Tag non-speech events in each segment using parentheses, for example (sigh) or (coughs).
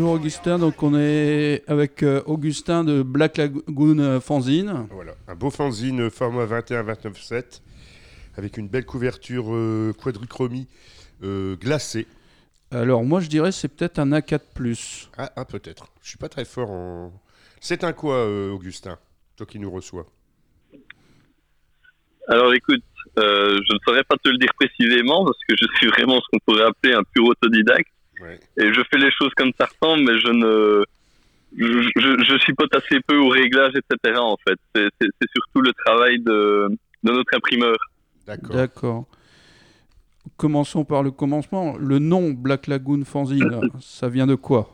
Bonjour Augustin, donc on est avec euh, Augustin de Black Lagoon euh, Fanzine. Voilà, un beau fanzine format 21-29-7 avec une belle couverture euh, quadrichromie euh, glacée. Alors moi je dirais c'est peut-être un A4+. Ah, ah, peut-être. Je suis pas très fort en. C'est un quoi, euh, Augustin Toi qui nous reçois? Alors écoute, euh, je ne saurais pas te le dire précisément parce que je suis vraiment ce qu'on pourrait appeler un pur autodidacte Ouais. et je fais les choses comme ça ressemble, mais je ne, je, je, je chipote assez peu au réglage, etc. En fait, c'est surtout le travail de, de notre imprimeur. D'accord. D'accord. Commençons par le commencement. Le nom Black Lagoon Fanzine, (coughs) ça vient de quoi?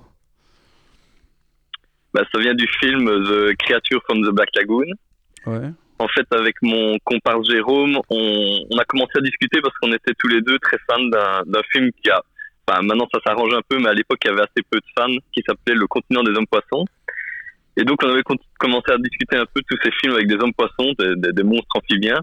Bah, ça vient du film The Creature from the Black Lagoon. Ouais. En fait, avec mon comparse Jérôme, on, on a commencé à discuter parce qu'on était tous les deux très fans d'un film qui a, enfin maintenant ça s'arrange un peu, mais à l'époque il y avait assez peu de fans, qui s'appelait Le Continent des Hommes Poissons. Et donc on avait commencé à discuter un peu de tous ces films avec des hommes poissons, des, des- des monstres amphibiens.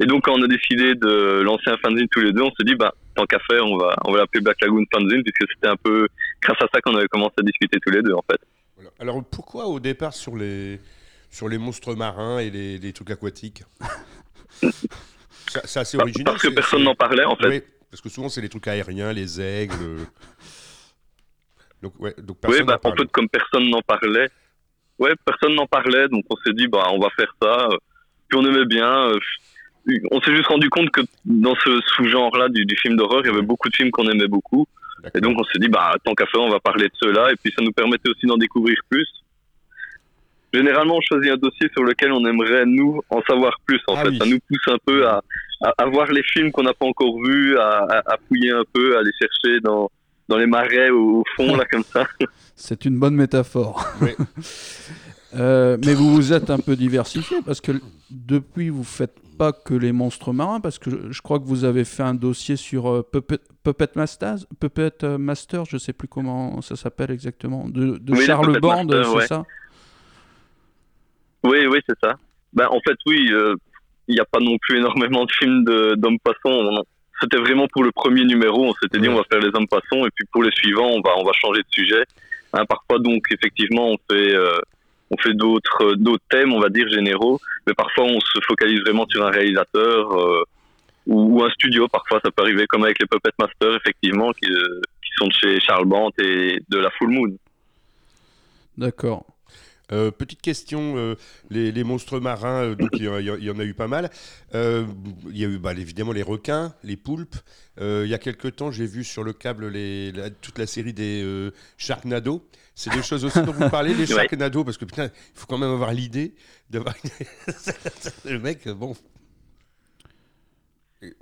Et donc quand on a décidé de lancer un fanzine tous les deux, on se dit bah tant qu'à faire, on va on va l'appeler Black Lagoon Fanzine puisque c'était un peu grâce à ça qu'on avait commencé à discuter tous les deux en fait. Voilà. Alors pourquoi au départ sur les sur les monstres marins et les, les trucs aquatiques? (laughs) Ça- C'est assez Bah, original. parce que c'est- personne c'est- n'en parlait en fait. Oui, parce que souvent c'est les trucs aériens, les aigles. Donc ouais, donc Oui, personne bah, n'en en parle. fait, comme personne n'en parlait, ouais, personne n'en parlait, donc on s'est dit, bah, on va faire ça. Puis on aimait bien. euh, On s'est juste rendu compte que dans ce sous-genre-là du, du film d'horreur, il y avait beaucoup de films qu'on aimait beaucoup. Et donc on s'est dit, bah, tant qu'à faire, on va parler de ceux-là. Et puis ça nous permettait aussi d'en découvrir plus. Généralement, on choisit un dossier sur lequel on aimerait, nous, en savoir plus. En Ah fait, oui. ça nous pousse un peu à, à, à voir les films qu'on n'a pas encore vus, à, à, à fouiller un peu, à aller chercher dans, dans les marais au, au fond, là, comme ça. (laughs) C'est une bonne métaphore. (laughs) Euh, mais vous vous êtes un peu diversifié parce que depuis vous faites pas que les monstres marins parce que je, je crois que vous avez fait un dossier sur euh, Puppet, Puppet Masters, Puppet euh, Master, je sais plus comment ça s'appelle exactement, de, de Oui, le Charles Band, c'est ouais. ça? Oui, oui, c'est ça. Ben, en fait, oui, euh, il n'y a pas non plus énormément de films d'hommes. On- C'était vraiment pour le premier numéro. On s'était dit, on va faire les hommes poissons, et puis pour les suivants, on va, on va changer de sujet. Hein, parfois, donc, effectivement, on fait, euh, on fait d'autres, euh, d'autres thèmes, on va dire généraux, mais parfois, on se focalise vraiment sur un réalisateur euh, ou, ou un studio. Parfois, ça peut arriver, comme avec les Puppet Masters, effectivement, qui, euh, qui sont de chez Charles Bant et de la Full Moon. D'accord. Euh, petite question, euh, les, les monstres marins, euh, donc il y, en a- il y en a eu pas mal. Il y a eu bah, évidemment les requins, les poulpes. Il y a quelque temps, j'ai vu sur le câble les, la- toute la série des Sharknado. C'est des choses aussi dont vous parlez, les. (laughs) Sharknado, parce que putain, il faut quand même avoir l'idée d'avoir (laughs) le mec. Bon.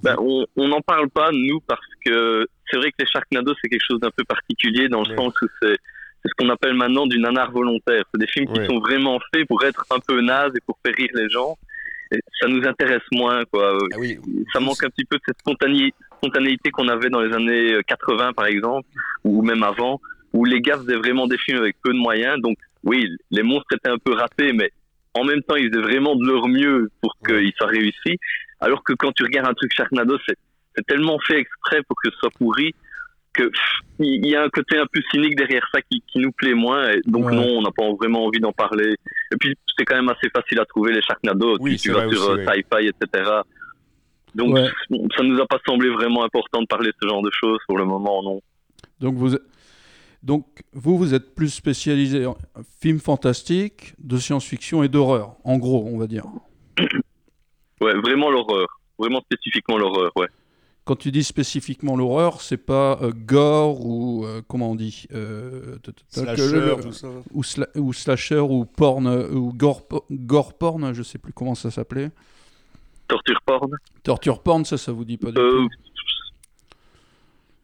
Ben, on on n'en parle pas, nous, parce que c'est vrai que les Sharknado, c'est quelque chose d'un peu particulier dans le Ouais. sens où c'est c'est ce qu'on appelle maintenant du nanar volontaire. C'est des films qui sont vraiment faits pour être un peu nazes et pour faire rire les gens. Et ça nous intéresse moins, quoi. Ah oui. Ça manque un petit peu de cette spontané- spontanéité qu'on avait dans les années 80, par exemple, ou même avant, où les gars faisaient vraiment des films avec peu de moyens. Donc, oui, les monstres étaient un peu ratés, mais en même temps, ils faisaient vraiment de leur mieux pour qu'ils soient réussis. Alors que quand tu regardes un truc Sharknado, c'est tellement fait exprès pour que ce soit pourri que il y a un côté un peu cynique derrière ça qui, qui nous plaît moins. Et donc Ouais. non, on n'a pas vraiment envie d'en parler. Et puis c'est quand même assez facile à trouver les Sharknado. Oui, tu, vas sur euh, ouais. Sci-Fi, etc. Donc Ouais. ça nous a pas semblé vraiment important de parler de ce genre de choses pour le moment, non. Donc vous, donc vous, vous êtes plus spécialisé en films fantastiques, de science-fiction et d'horreur, en gros, on va dire. (coughs) Ouais, vraiment l'horreur. Vraiment spécifiquement l'horreur, ouais. Quand tu dis spécifiquement l'horreur, c'est pas euh, gore ou euh, comment on dit euh, Slasher, le- tout ça. ou, sla- ou slasher ou porn ou gore, gore porn, je sais plus comment ça s'appelait. Torture porn. Torture porn, ça, ça vous dit pas du Euh, tout?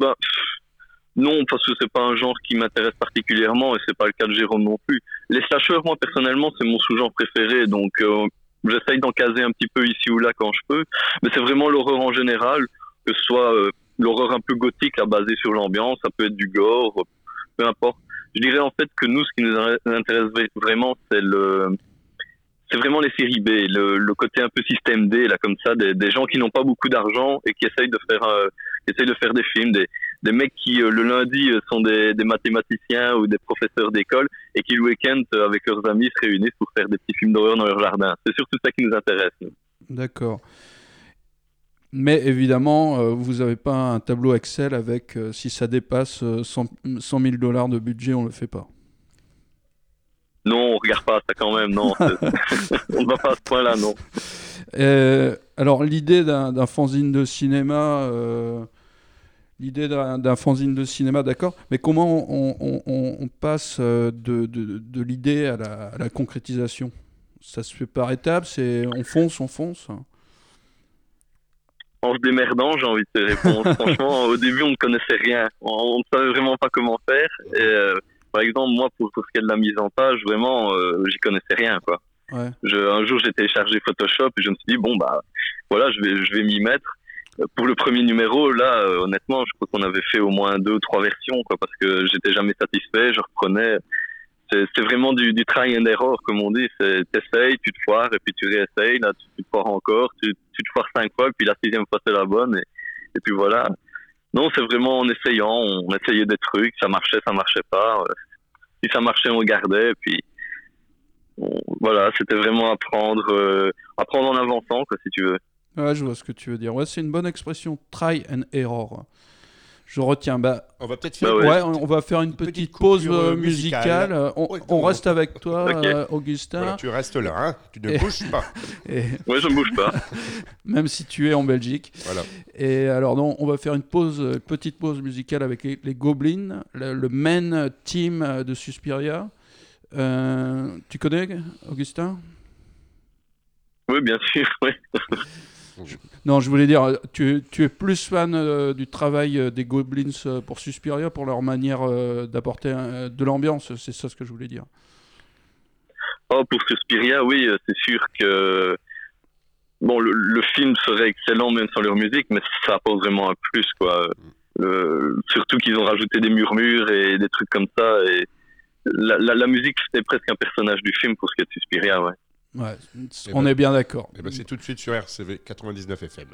bah, non, parce que c'est pas un genre qui m'intéresse particulièrement et c'est pas le cas de Jérôme non plus. Les slashers, moi personnellement, c'est mon sous-genre préféré, donc euh, j'essaye d'en caser un petit peu ici ou là quand je peux. Mais c'est vraiment l'horreur en général, que ce soit euh, l'horreur un peu gothique, là, basée sur l'ambiance, ça peut être du gore, peu importe. Je dirais en fait que nous, ce qui nous intéresse vra- vraiment, c'est le c'est vraiment les séries B, le, côté un peu système D, là, comme ça, des, gens qui n'ont pas beaucoup d'argent et qui essayent de faire, euh, essayent de faire des films, des, mecs qui le lundi sont des, mathématiciens ou des professeurs d'école et qui le week-end avec leurs amis se réunissent pour faire des petits films d'horreur dans leur jardin. C'est surtout ça qui nous intéresse. D'accord. Mais évidemment, vous n'avez pas un tableau Excel avec si ça dépasse 100, 100 000 dollars de budget, on ne le fait pas. Non, on regarde pas ça quand même, non. (laughs) (laughs) on va pas à ce point-là, non. Euh, alors, l'idée d'un fanzine de cinéma, euh, l'idée d'un fanzine de cinéma, d'accord, mais comment on, passe euh, de, de, l'idée à la, à la, concrétisation? Ça se fait par étapes, on fonce, on fonce en se démerdant, j'ai envie de te répondre. (laughs) Franchement, au début, on ne connaissait rien. On ne savait vraiment pas comment faire. Et, par exemple, moi, pour, pour ce qui est de la mise en page, vraiment, euh, j'y connaissais rien, quoi. Ouais. Je, un jour, j'ai téléchargé Photoshop et je me suis dit, bon, bah, voilà, je vais, je vais m'y mettre. Pour le premier numéro, là, euh, honnêtement, je crois qu'on avait fait au moins deux ou trois versions, quoi, parce que j'étais jamais satisfait, je reprenais. C'est vraiment du, try and error, comme on dit. T'essayes, tu te foires, et puis tu réessayes, là, tu, te foires encore, tu, te foires cinq fois, puis la sixième fois, c'est la bonne, et, et puis voilà. Non, c'est vraiment en essayant. On essayait des trucs, ça marchait, ça marchait pas. Euh, si ça marchait, on gardait. Puis voilà, c'était vraiment apprendre, euh, apprendre en avançant, quoi, si tu veux. Ouais, je vois ce que tu veux dire. Ouais, c'est une bonne expression, try and error. Je retiens. Bah, on va peut-être faire. Bah ouais, on va faire une, petite, pause euh, musicale. On, reste avec toi, (laughs) euh, Augustin. tu restes là, hein tu ne bouges pas. (laughs) Et... Ouais, je ne bouge pas. (laughs) Même si tu es en Belgique. Voilà. Et alors, non, on va faire une pause, petite pause musicale avec les, Goblins, le, le, main team de Suspiria. Euh, tu connais, Augustin? Oui, bien sûr, oui. Non, je voulais dire, tu, tu es plus fan euh, du travail euh, des Goblins euh, pour Suspiria, pour leur manière d'apporter de l'ambiance, c'est ça ce que je voulais dire. Oh, pour Suspiria, oui, c'est sûr que bon, le, film serait excellent même sans leur musique, mais ça apporte vraiment un plus, quoi. surtout qu'ils ont rajouté des murmures et des trucs comme ça. Et la, la musique, c'était presque un personnage du film pour ce qui est de Suspiria, ouais. Ouais, on est bien d'accord. Et ben c'est tout de suite sur RCV 99 FM.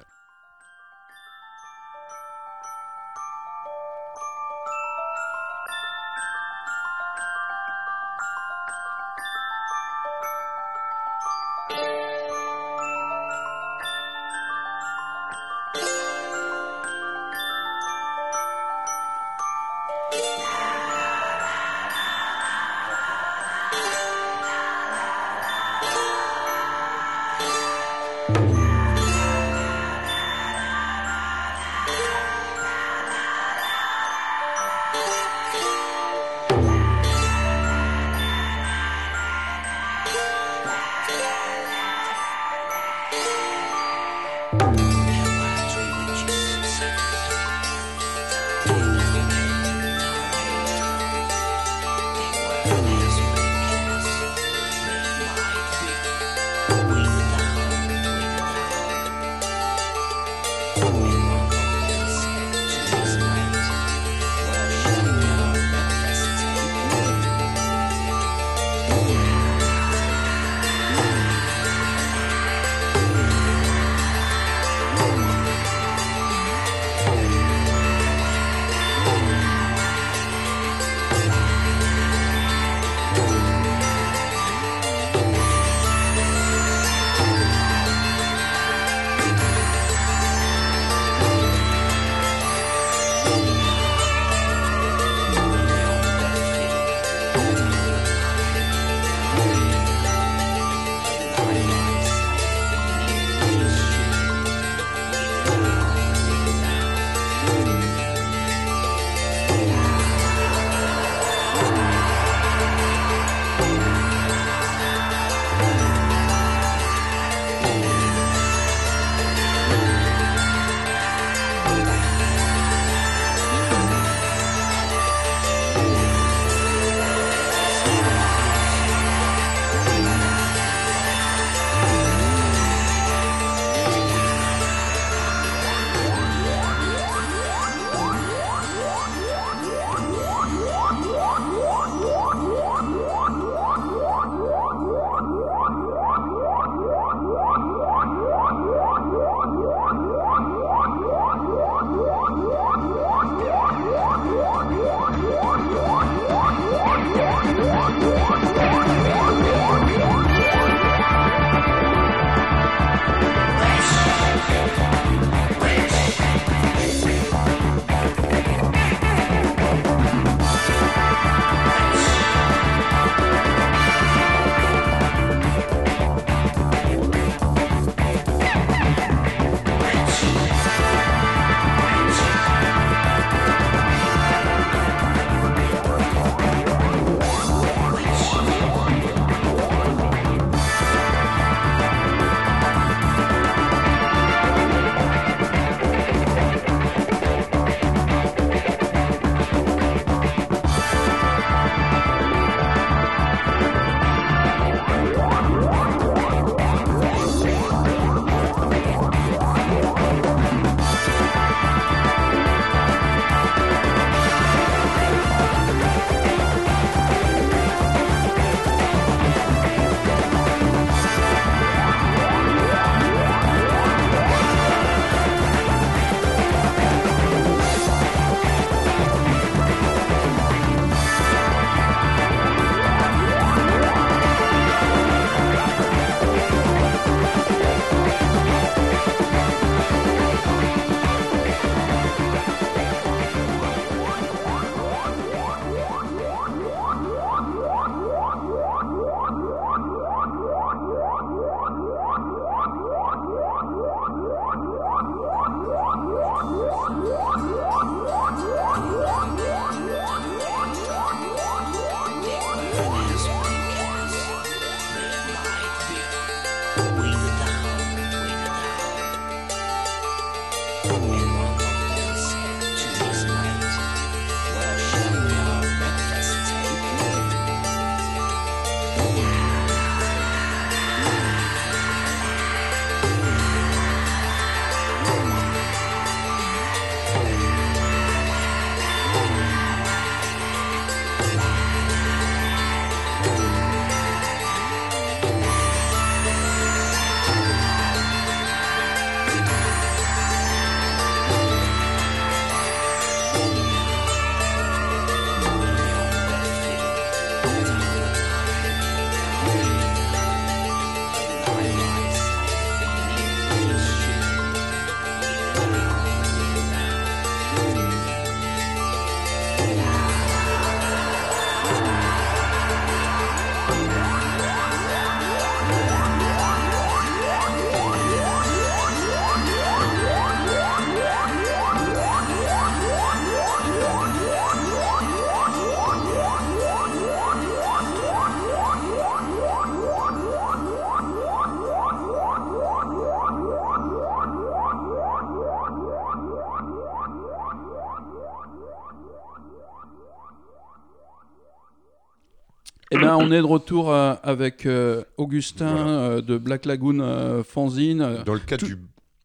On est de retour euh, avec euh, Augustin Voilà. euh, de Black Lagoon Fanzine. Dans le cadre tout- du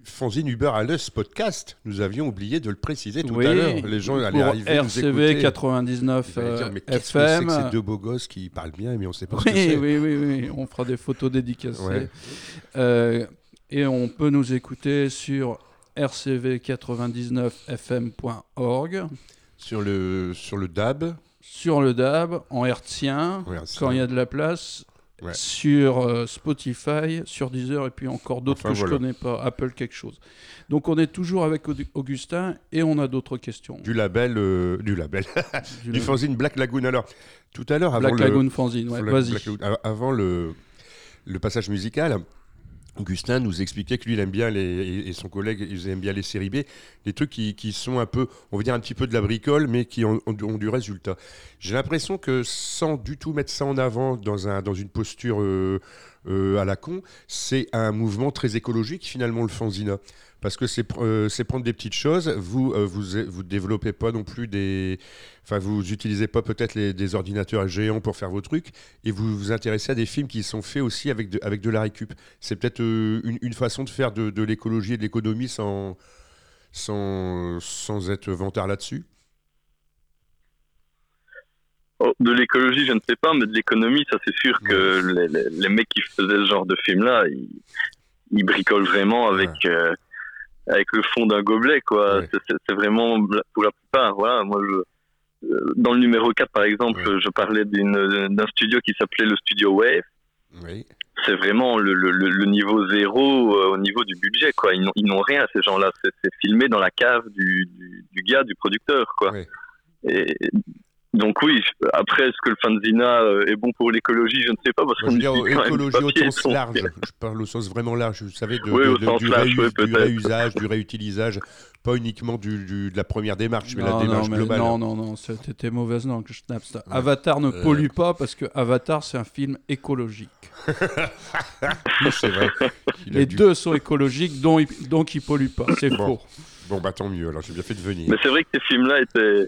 Fanzine Uber à podcast, nous avions oublié de le préciser tout Oui, à l'heure. Les gens allaient arriver nous RCV écouter. 99 Ils allaient euh, dire, mais c'est FM. que ces deux beaux gosses qui parlent bien, mais on sait pas ce Oui, que c'est. oui, oui, oui, on fera des photos dédicacées. Ouais. Euh, et on peut nous écouter sur rcv99fm.org, Sur le, sur le DAB, sur le DAB, en hertzien, quand il y a de la place, Ouais. sur euh, Spotify, sur Deezer, et puis encore d'autres Enfin, que voilà. je connais pas, Apple quelque chose. Donc on est toujours avec Augustin et on a d'autres questions. du label, euh, du label, Du (laughs) du fanzine Black Lagoon. Alors, tout à l'heure, avant Black le, Lagoon Fanzine, ouais, vas-y. Avant le, le passage musical, Augustin nous expliquait que lui, il aime bien, les, et son collègue, aiment bien les séries B, des trucs qui, sont un peu, on va dire un petit peu de la bricole, mais qui ont, du- résultat. J'ai l'impression que sans du tout mettre ça en avant dans une posture euh, euh, à la con, c'est un mouvement très écologique finalement le fanzina. Parce que c'est euh, c'est prendre des petites choses, vous euh, vous vous développez pas non plus des, enfin vous utilisez pas peut-être les- des ordinateurs géants pour faire vos trucs, et vous vous intéressez à des films qui sont faits aussi avec de, avec de la récup. C'est peut-être euh, une, une façon de faire de, de l'écologie et de l'économie sans, sans, sans être vantard là-dessus. Oh, de l'écologie, je ne sais pas, mais de l'économie, ça c'est sûr que les, les- les mecs qui faisaient ce genre de film-là, ils, ils bricolent vraiment avec, euh, avec le fond d'un gobelet, quoi. Ouais. C'est- vraiment, pour la plupart, voilà, moi je, euh, dans le numéro 4, par exemple, Ouais. je parlais d'un studio qui s'appelait le Studio Wave. Oui. C'est vraiment le, le, niveau zéro euh, au niveau du budget, quoi. Ils n'ont- rien, ces gens-là. C'est c'est filmé dans la cave du, du, du gars, du producteur, quoi. Ouais. Et donc oui, après, est-ce que le fanzina euh, est bon pour l'écologie Je ne sais pas, parce du écologie au sens large. Je parle au sens vraiment large. Vous savez, de, Oui, de- de- du, large, réus- oui, du réusage, du réutilisage, pas uniquement du, du- de la première démarche, mais la Non, démarche non, mais globale. non, non, non, c'était mauvaise langue. Je tape ça. Ouais. Avatar ne Euh. pollue pas parce que Avatar, c'est un film écologique. (laughs) C'est vrai. Les dû- deux sont écologiques, donc ils, donc ils polluent pas. C'est Bon. faux. Bon, bah tant mieux. Alors, j'ai bien fait de venir. Mais c'est vrai que ces films-là étaient.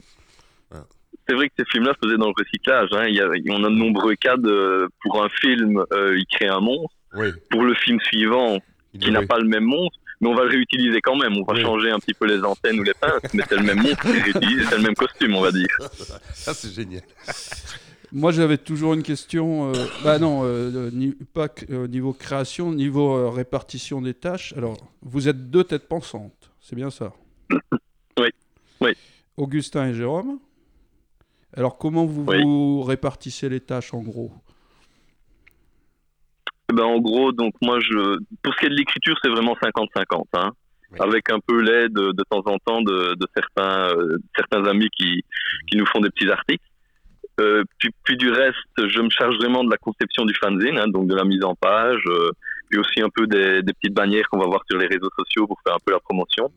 C'est vrai que ces films-là faisaient dans le recyclage. Hein. Il y a, on a de nombreux cas de. Pour un film, euh, il crée un monstre. Oui. Pour le film suivant, qui n'a pas le même monstre, mais on va le réutiliser quand même. On va Oui. changer un petit peu les antennes ou les pinces, mais c'est le même monstre qui c'est le même costume, on va dire. (laughs) Ça, c'est génial. Moi, j'avais toujours une question. euh, bah non, euh, ni- pas euh, niveau création, niveau euh, répartition des tâches. Alors, vous êtes deux têtes pensantes, c'est bien ça? Oui. Oui. Augustin et Jérôme? Alors, comment vous Oui. vous répartissez les tâches en gros? Eh Ben, en gros, donc moi, je, pour ce qui est de l'écriture, c'est vraiment 50-50, hein, Oui. avec un peu l'aide de, de temps en temps de, de certains, euh, certains amis qui, qui nous font des petits articles. Euh, puis, puis du reste, je me charge vraiment de la conception du fanzine, hein, donc de la mise en page, euh, puis aussi un peu des, des petites bannières qu'on va voir sur les réseaux sociaux pour faire un peu la promotion.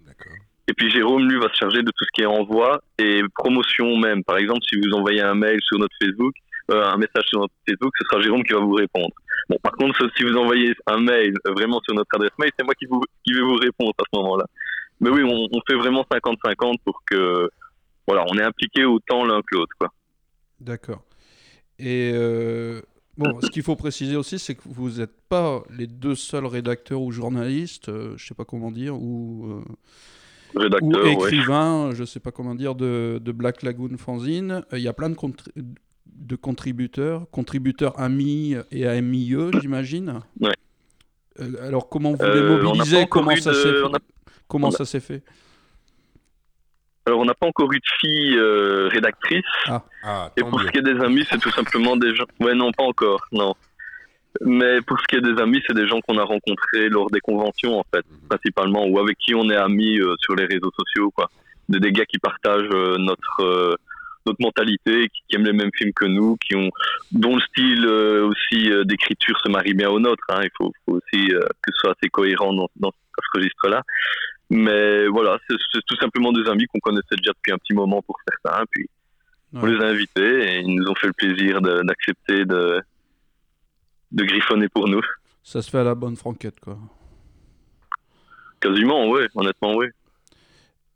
Et puis Jérôme, lui, va se charger de tout ce qui est envoi et promotion même. Par exemple, si vous envoyez un mail sur notre Facebook, euh, un message sur notre Facebook, ce sera Jérôme qui va vous répondre. Bon, par contre, si vous envoyez un mail vraiment sur notre adresse mail, c'est moi qui, vais vous répondre à ce moment-là. Mais oui, on, on fait vraiment 50-50 pour que, voilà, on est impliqué autant l'un que l'autre, quoi. D'accord. Et euh, bon, ce qu'il faut préciser aussi, c'est que vous n'êtes pas les deux seuls rédacteurs ou journalistes, euh, je sais pas comment dire, ou, euh, ou ouais. écrivains, je sais pas comment dire, de, de Black Lagoon Fanzine. Euh, Il y a plein de, contri- de contributeurs, contributeurs amis et AMIE, j'imagine. Ouais. Euh, alors comment vous Euh, les pas mobilisez Comment ça s'est on a- Comment on a- ça s'est fait Alors, on n'a pas encore eu de fille euh, rédactrice. Ah, Et tant pour mieux. ce qui est des amis, c'est tout simplement des gens. Ouais, non, pas encore, non. Mais pour ce qui est des amis, c'est des gens qu'on a rencontrés lors des conventions, en fait, Mhm. principalement, ou avec qui on est amis euh, sur les réseaux sociaux, quoi. Des, des gars qui partagent euh, notre euh, notre mentalité, qui, qui aiment les mêmes films que nous, qui ont dont le style aussi d'écriture se marie bien au nôtre. Hein. Il faut, faut aussi que ce soit assez cohérent dans, dans ce registre-là. Mais voilà, c'est tout simplement des amis qu'on connaissait déjà depuis un petit moment pour certains, puis on les a invités et ils nous ont fait le plaisir d'accepter de, de griffonner pour nous. Ça se fait à la bonne franquette, quoi. Quasiment, oui, honnêtement, oui.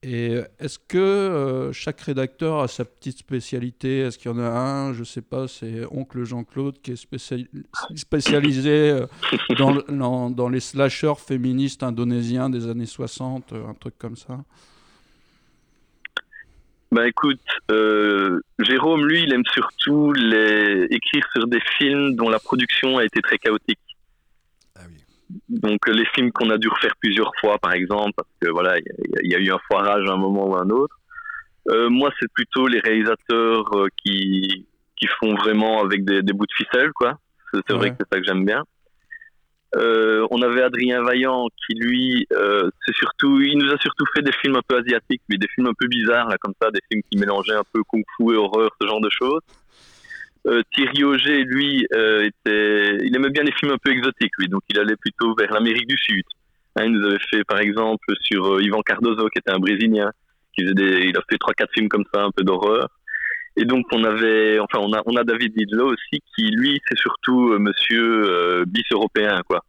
Et est-ce que euh, chaque rédacteur a sa petite spécialité? Est-ce qu'il y en a un, je sais pas, c'est Oncle Jean-Claude qui est spéciali- spécialisé euh, dans, (laughs) dans, dans les slashers féministes indonésiens des années 60, euh, un truc comme ça? Bah écoute, euh, Jérôme, lui, il aime surtout les... écrire sur des films dont la production a été très chaotique. Ah oui. Donc euh, les films qu'on a dû refaire plusieurs fois, par exemple, parce que voilà, il y, a- il y a eu un foirage à un moment ou à un autre. Euh, moi, c'est plutôt les réalisateurs euh, qui qui font vraiment avec des, des bouts de ficelle, quoi. C'est vrai que c'est ça que j'aime bien. Euh, on avait Adrien Vaillant qui lui, euh, c'est surtout, il nous a surtout fait des films un peu asiatiques, mais des films un peu bizarres là, comme ça, des films qui mélangeaient un peu kung-fu et horreur, ce genre de choses. Euh, Thierry Auger, lui, euh, était, il aimait bien les films un peu exotiques, lui, donc il allait plutôt vers l'Amérique du Sud. Hein, il nous avait fait, par exemple, sur euh, Ivan Cardozo, qui était un Brésilien, qui faisait des, il a fait trois quatre films comme ça, un peu d'horreur. Et donc on avait, enfin on a, on a David Didlo aussi, qui lui, c'est surtout euh, Monsieur euh, bis européen, quoi.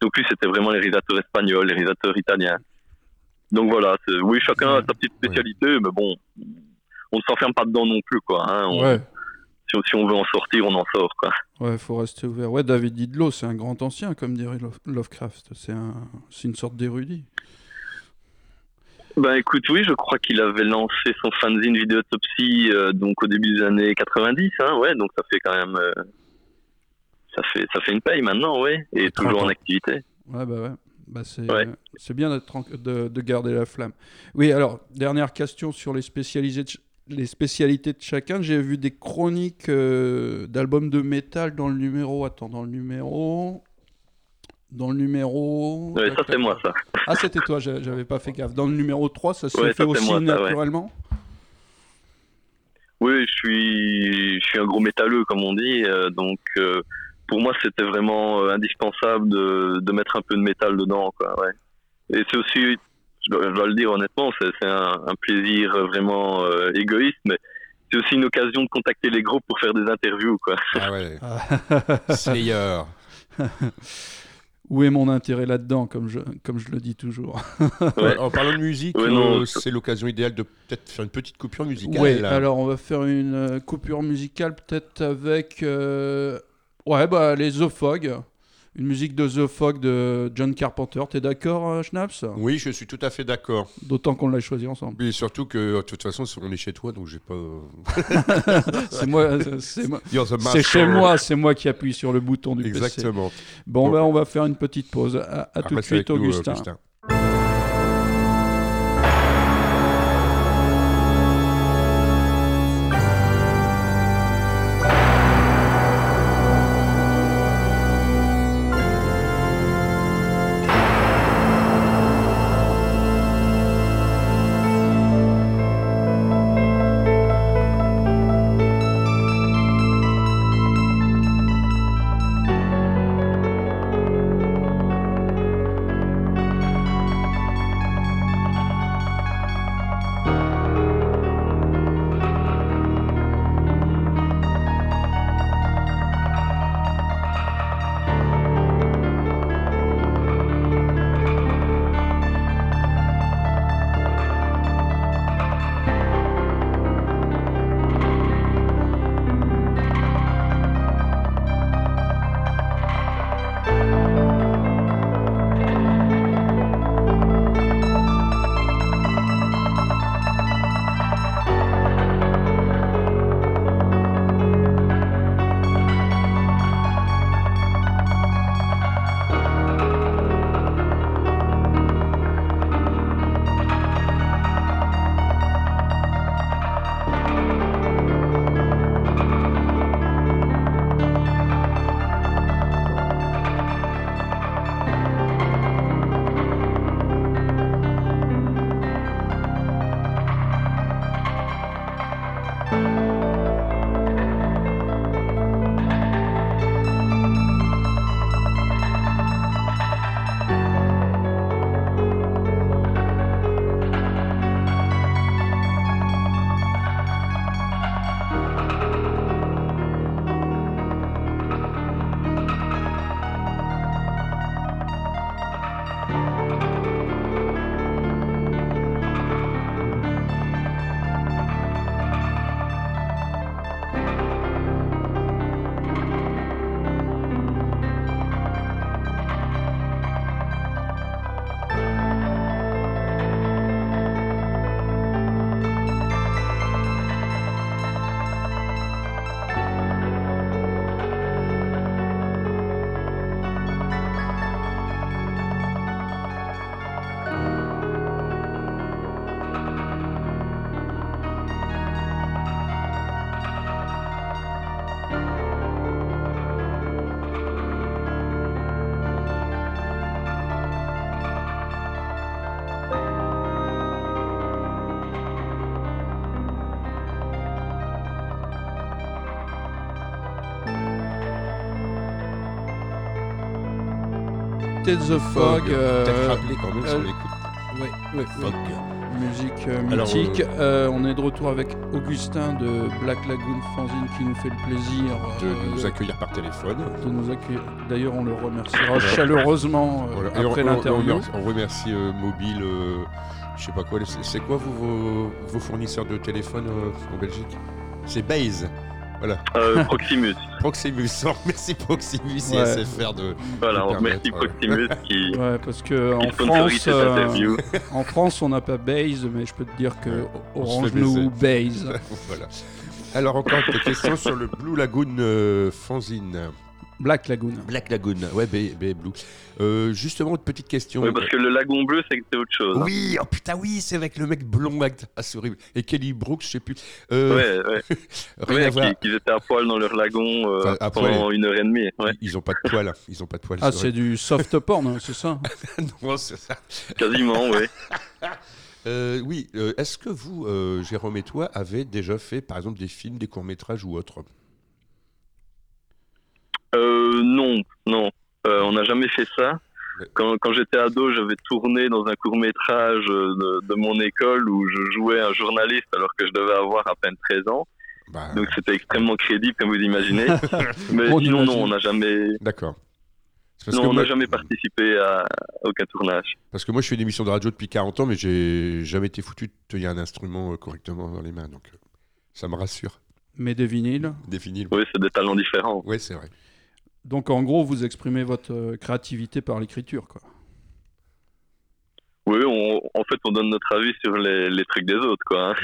Donc lui, c'était vraiment les réalisateurs espagnols, les réalisateurs italiens. Donc voilà, oui, chacun a sa petite spécialité, mais bon, on ne s'enferme pas dedans non plus, quoi. Hein. On- Ouais, si, on- si on veut en sortir, on en sort, quoi. ouais, faut rester ouvert. Ouais, David Didlot, c'est un grand ancien, comme dirait Lo- Lovecraft. C'est un, c'est une sorte d'érudit. Ben écoute, oui, je crois qu'il avait lancé son fanzine Vidéotopsie euh, donc au début des années 90, hein, ouais, donc ça fait quand même, euh, ça fait ça fait une paye maintenant, ouais, et 30 toujours en activité. Ouais, bah ouais. Bah c'est Ouais. bien en- de, de garder la flamme. Oui, alors, dernière question sur les, spécialisés de les spécialités de chacun. J'ai vu des chroniques euh, d'albums de métal dans le numéro. Attends, dans le numéro. Dans le numéro. Ouais, ça c'est moi, ça. Ah, c'était toi, j'a- j'avais pas fait gaffe. Dans le numéro 3, ça se Ouais, fait ça, aussi moi, ça, ouais. naturellement? Oui, je suis, je suis un gros métalleux, comme on dit. euh, donc, euh, pour moi, c'était vraiment euh, indispensable de, de mettre un peu de métal dedans, quoi. Ouais. Et c'est aussi, je dois, je dois le dire honnêtement, c'est un, un plaisir vraiment euh, égoïste, mais c'est aussi une occasion de contacter les groupes pour faire des interviews, quoi. Ah ouais. (laughs) Slayer. (laughs) Où est mon intérêt là-dedans, comme je, comme je le dis toujours (laughs) Ouais. En parlant de musique, Ouais, euh, c'est l'occasion idéale de peut-être faire une petite coupure musicale. Oui, alors on va faire une euh, coupure musicale peut-être avec euh, ouais bah les The Fog, une musique de The Fog de John Carpenter. T'es d'accord, euh, Schnaps? Oui, je suis tout à fait d'accord. D'autant qu'on l'a choisi ensemble. Et surtout que, de toute façon, on est chez toi, donc j'ai pas. C'est moi, euh, (laughs) c'est moi- c'est chez moi, c'est moi qui appuie sur le bouton du PC. Exactement. Bon, Bon. bah on va faire une petite pause. À, à tout de suite, nous, euh, Augustin. Augustin. Écouté The Fog. euh, Peut-être rappeler quand même si on euh, l'écoute. ouais, ouais, ouais. Fog. Musique euh, Alors, mythique. Euh, on est de retour avec Augustin de Black Lagoon Fanzine qui nous fait le plaisir De euh, nous accueillir par téléphone. de nous accueillir. D'ailleurs, on le remerciera chaleureusement euh, après l'interview. remercie, on remercie, euh, Mobile, euh, je sais pas quoi. C'est c'est quoi vous, vos, vos fournisseurs de téléphone euh, en Belgique? C'est Base. Voilà. Euh, (laughs) Proximus. Proximus. On remercie Proximus et Ouais. SFR de. Voilà, de on remercie permettre, Proximus (laughs) qui, Ouais, parce que en France, euh, en France, on n'a pas Base, mais je peux te dire que Orange nous Base. (laughs) voilà. Alors encore une question sur le Blue Lagoon euh, fanzine. Black Lagoon. Black Lagoon, ouais, B, B Blue. Euh, justement, une petite question. Oui, parce que le lagon bleu, c'est c'est autre chose. hein. Oui, oh putain, oui, c'est avec le mec blond, ah, c'est horrible. Et Kelly Brooks, je sais plus. Euh, Ouais, ouais. (laughs) Rien Ouais, à voir. qui- qu'ils étaient à poil dans leur lagon euh, Enfin, à poil. pendant une heure et demie. Ouais, Ils, ils ont pas de poils. hein. Ils ont pas de poils. Ah, c'est du soft porn, hein, c'est ça (laughs) non, c'est ça. quasiment, oui. (laughs) Euh, oui, euh, est-ce que vous, euh, Jérôme et toi, avez déjà fait, par exemple, des films, des courts-métrages ou autres? Euh, non, non. Euh, on n'a jamais fait ça. Quand, quand j'étais ado, j'avais tourné dans un court métrage de, de mon école où je jouais un journaliste alors que je devais avoir à peine 13 ans. Bah, Donc c'était extrêmement crédible, comme vous imaginez. (laughs) Mais On sinon, imagine. non, on n'a jamais, D'accord. Parce, non, que on n'a moi, jamais participé à aucun tournage. parce que moi, je fais une émission de radio depuis 40 ans, mais j'ai jamais été foutu de tenir un instrument euh, correctement dans les mains. Donc, euh, ça me rassure. Mais des vinyles. Des vinyles. Oui, c'est des talents différents. Ouais, c'est vrai. Donc en gros, vous exprimez votre euh, créativité par l'écriture, quoi. En fait, on donne notre avis sur les, les trucs des autres, quoi. hein.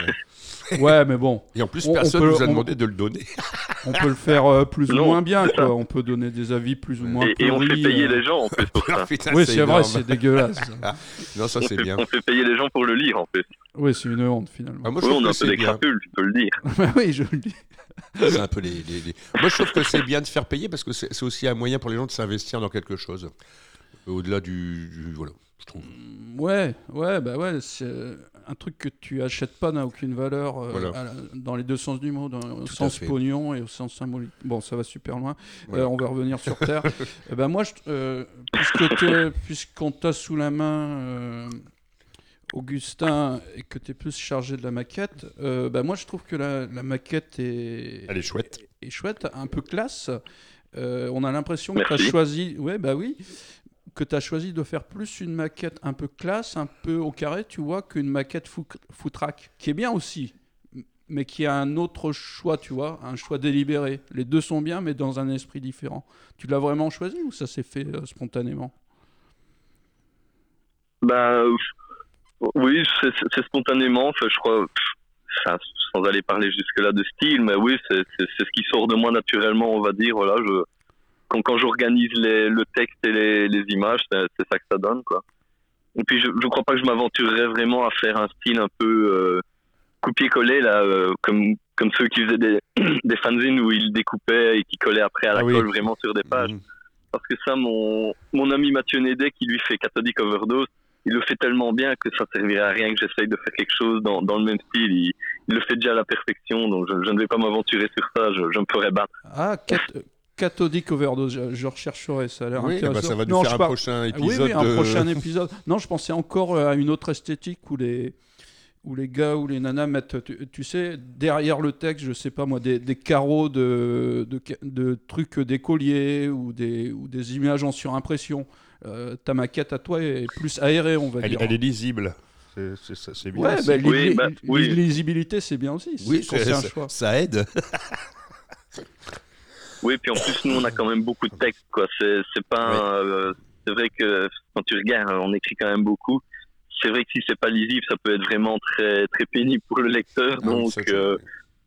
Ouais, mais bon, Et en plus, On- on personne peut- nous a on- demandé de le donner. on peut le faire euh, plus ou moins bien, quoi. On peut donner des avis plus ou moins Et, et on fait payer euh. les gens, en plus, pour (laughs) ça. Putain, Oui, c'est vrai, c'est dégueulasse. Non, ça, On c'est fait, bien. on fait payer les gens pour le lire, en plus. oui, c'est une honte finalement. Ah, moi, je Oui, trouve on a que un peu c'est des bien. crapules, tu peux le dire. (laughs) oui, je le dis. C'est un peu les, les- les- Moi, je trouve que c'est bien de faire payer parce que c'est c'est aussi un moyen pour les gens de s'investir dans quelque chose. Au-delà du, du- Voilà, je trouve. Ouais, ouais, bah ouais, c'est euh, un truc que tu achètes pas n'a aucune valeur euh, Voilà. à la- dans les deux sens du mot, dans, au Tout sens pognon et au sens symbolique. Bon, ça va super loin. Voilà. Euh, on va revenir sur (laughs) Terre. Eh ben moi, je- euh, puisque puisqu'on t'a sous la main, euh, Augustin, et que tu es plus chargé de la maquette, euh, bah moi je trouve que la, la maquette est, Elle est chouette. est chouette, un peu classe. Euh, on a l'impression que tu as choisi, ouais, bah oui, que tu as choisi de faire plus une maquette un peu classe, un peu au carré, tu vois, qu'une maquette foutraque, qui est bien aussi, mais qui a un autre choix, tu vois, un choix délibéré. Les deux sont bien, mais dans un esprit différent. Tu l'as vraiment choisi ou ça s'est fait euh, spontanément? Bah, oui, c'est spontanément. Je crois, sans aller parler jusque-là de style, mais oui, c'est ce qui sort de moi naturellement, on va dire. Voilà, je, quand, quand j'organise le texte et les, les images, c'est ça que ça donne, quoi. Et puis, je ne crois pas que je m'aventurerais vraiment à faire un style un peu euh, copier-coller, là, euh, comme, comme ceux qui faisaient des, (clears throat) des fanzines où ils découpaient et qui collaient après à la Ah oui. colle vraiment sur des pages Mhm. parce que ça, mon, mon ami Mathieu Nédé, qui lui fait Cathodic Overdose, il le fait tellement bien que ça servirait à rien que j'essaye de faire quelque chose dans, dans le même style. Il, il le fait déjà à la perfection, donc je, je ne vais pas m'aventurer sur ça, je, je me ferai battre. Ah, cat- cathodique overdose, je, je rechercherai, ça a l'air Oui, bah, ça va nous Non, faire un par- prochain Ah épisode. Oui, oui, un de- prochain (laughs) épisode. Non, je pensais encore euh, à une autre esthétique où les, où les gars ou les nanas mettent, tu, tu sais, derrière le texte, je sais pas moi, des, des carreaux de, de, de trucs d'écoliers ou des, ou des images en surimpression. Euh, ta maquette à toi est plus aérée, on va Elle, dire. elle est lisible. C'est- bien. Ouais, bah, Oui, bah, oui. l'illisibilité, c'est bien aussi. oui, c'est un ça- choix. ça aide. (laughs) Oui, puis en plus, nous, on a quand même beaucoup de textes, quoi. C'est, c'est pas, euh, c'est vrai que quand tu regardes, on écrit quand même beaucoup. C'est vrai que si c'est pas lisible, ça peut être vraiment très, très pénible pour le lecteur. Donc, c'est- euh,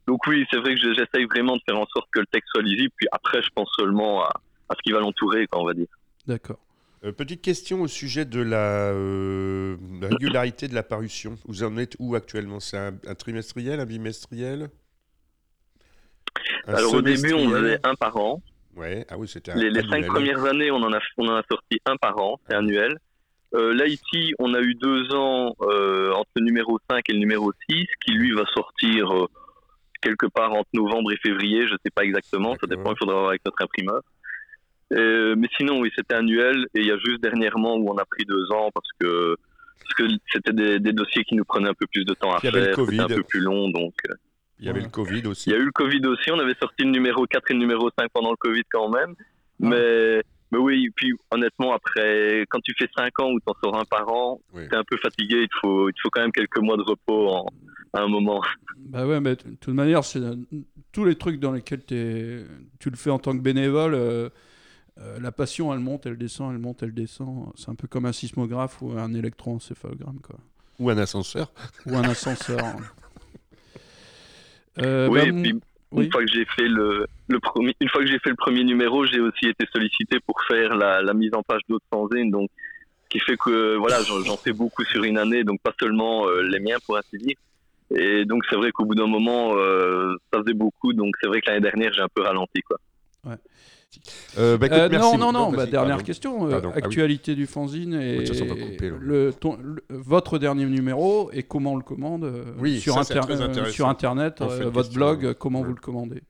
donc oui, c'est vrai que je- j'essaye vraiment de faire en sorte que le texte soit lisible. Puis après, je pense seulement à, à ce qui va l'entourer, quoi, on va dire. D'accord. Euh, petite question au sujet de la euh, (coughs) régularité de la parution. Vous en êtes où actuellement? C'est un, un trimestriel, un bimestriel? Un Alors au début, on semestriel faisait un par an. Ouais, ah oui, c'était Les, les cinq premières années, on en a, on en a sorti un par an, c'est annuel. Euh, là, ici, on a eu deux ans euh, entre le numéro 5 et le numéro 6, qui lui va sortir euh, quelque part entre novembre et février, je ne sais pas exactement, ça dépend, il faudra voir avec notre imprimeur. Euh, mais sinon, oui, c'était annuel. Et il y a juste dernièrement où on a pris deux ans parce que parce que c'était des, des dossiers qui nous prenaient un peu plus de temps à avait faire, c'était un peu plus long. Donc, Il y avait le Covid aussi. il y a eu le Covid aussi. On avait sorti le numéro 4 et le numéro 5 pendant le Covid quand même. Mais, mais oui, puis honnêtement, après, quand tu fais 5 ans ou t'en sors un par an, Oui. t'es un peu fatigué. Il te faut, il te faut quand même quelques mois de repos en- à un moment. Bah ouais, mais de toute manière, c'est tous les trucs dans lesquels t'es- tu le fais en tant que bénévole. euh, euh, la passion, elle monte, elle descend, elle monte, elle descend. C'est un peu comme un sismographe ou un électroencéphalogramme, quoi. Ou un ascenseur. Ou un ascenseur. (laughs) Euh, oui, bah, et puis oui. une fois que j'ai fait le, le premier, une fois que j'ai fait le premier numéro, j'ai aussi été sollicité pour faire la, la mise en page d'autres fanzines, donc qui fait que voilà, j'en j'en fais beaucoup sur une année, donc pas seulement euh, les miens pour ainsi dire. Et donc c'est vrai qu'au bout d'un moment, euh, ça faisait beaucoup, donc c'est vrai que l'année dernière j'ai un peu ralenti quoi. Euh, bah, écoute, Euh, merci. non, non, non, bah, dernière pardon. question. euh. Ah oui. actualité du fanzine et Oui, couper, le, ton- le- votre dernier numéro et comment on le commande Oui, sur, ça, Internet, En fait, votre blog, comment ouais. vous le commandez?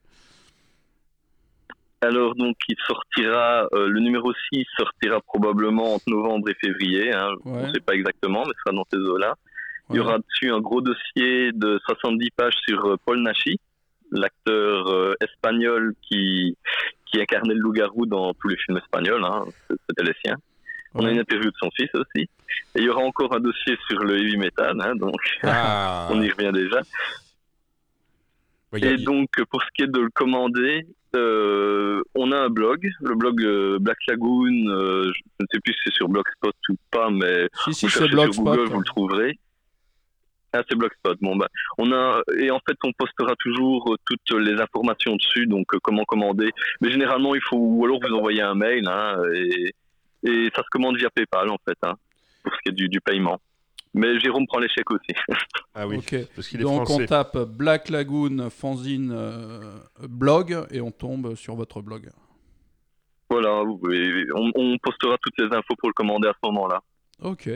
Alors donc il sortira, euh, le numéro 6 sortira probablement entre novembre et février, hein, Ouais. on ne sait pas exactement, mais ce sera dans ces eaux-là. Il y aura dessus un gros dossier de 70 pages sur euh, Paul Nashi, l'acteur euh, espagnol qui, qui incarnait le loup-garou dans tous les films espagnols, hein, c'était les siens. On a une interview de son fils aussi. Et il y aura encore un dossier sur le heavy metal, hein, donc Ah. (laughs) on y revient déjà. A- Et donc, pour ce qui est de le commander, euh, on a un blog, le blog euh, Black Lagoon. euh, je ne sais plus si c'est sur Blogspot ou pas, mais Si, si, vous c'est cherchez sur. Google, vous le trouverez. Ah, c'est Blogspot. Bon, bah, on a et en fait, on postera toujours euh, toutes les informations dessus, donc euh, comment commander. Mais généralement, il faut ou alors vous envoyer un mail, hein, et, et ça se commande via PayPal en fait, hein, pour ce qui est du, du paiement. Mais Jérôme prend les chèques aussi. (laughs) Ah oui, parce qu'il est Donc français. on tape Black Lagoon fanzine euh, blog et on tombe sur votre blog. voilà, on, on postera toutes les infos pour le commander à ce moment-là. Ok.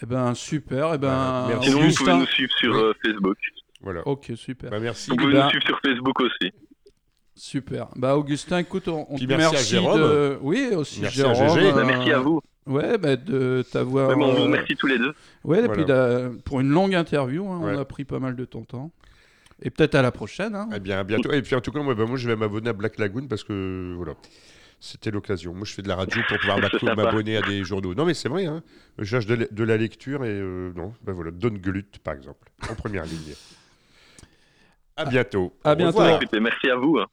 Eh ben super. Eh ben merci. Sinon, vous pouvez nous suivre sur Oui. euh, Facebook. Voilà. Ok, super. Bah, merci. Vous pouvez ben- nous suivre sur Facebook aussi. Super. Bah Augustin, écoute, on, on Puis te merci à remercie Jérôme. de... Oui, aussi Merci à Jérôme. GG. Bah, euh, merci à vous. Ouais, bah, de t'avoir. Ouais, bon, on vous euh, remercie tous les deux. Ouais, et Voilà. puis pour une longue interview, hein, Ouais. on a pris pas mal de ton temps. Et peut-être à la prochaine. hein. Eh bien, à bientôt. Et puis, en tout cas, moi, bah, moi je vais m'abonner à Black Lagoon parce que, voilà, c'était l'occasion. Moi, je fais de la radio pour pouvoir (laughs) m'abonner à des journaux. Non, mais c'est vrai, hein. je cherche de, la- de la lecture et, euh, non, ben voilà, Don Glut, par exemple, en première ligne. À bientôt. à bientôt. Écoutez, merci à vous. hein.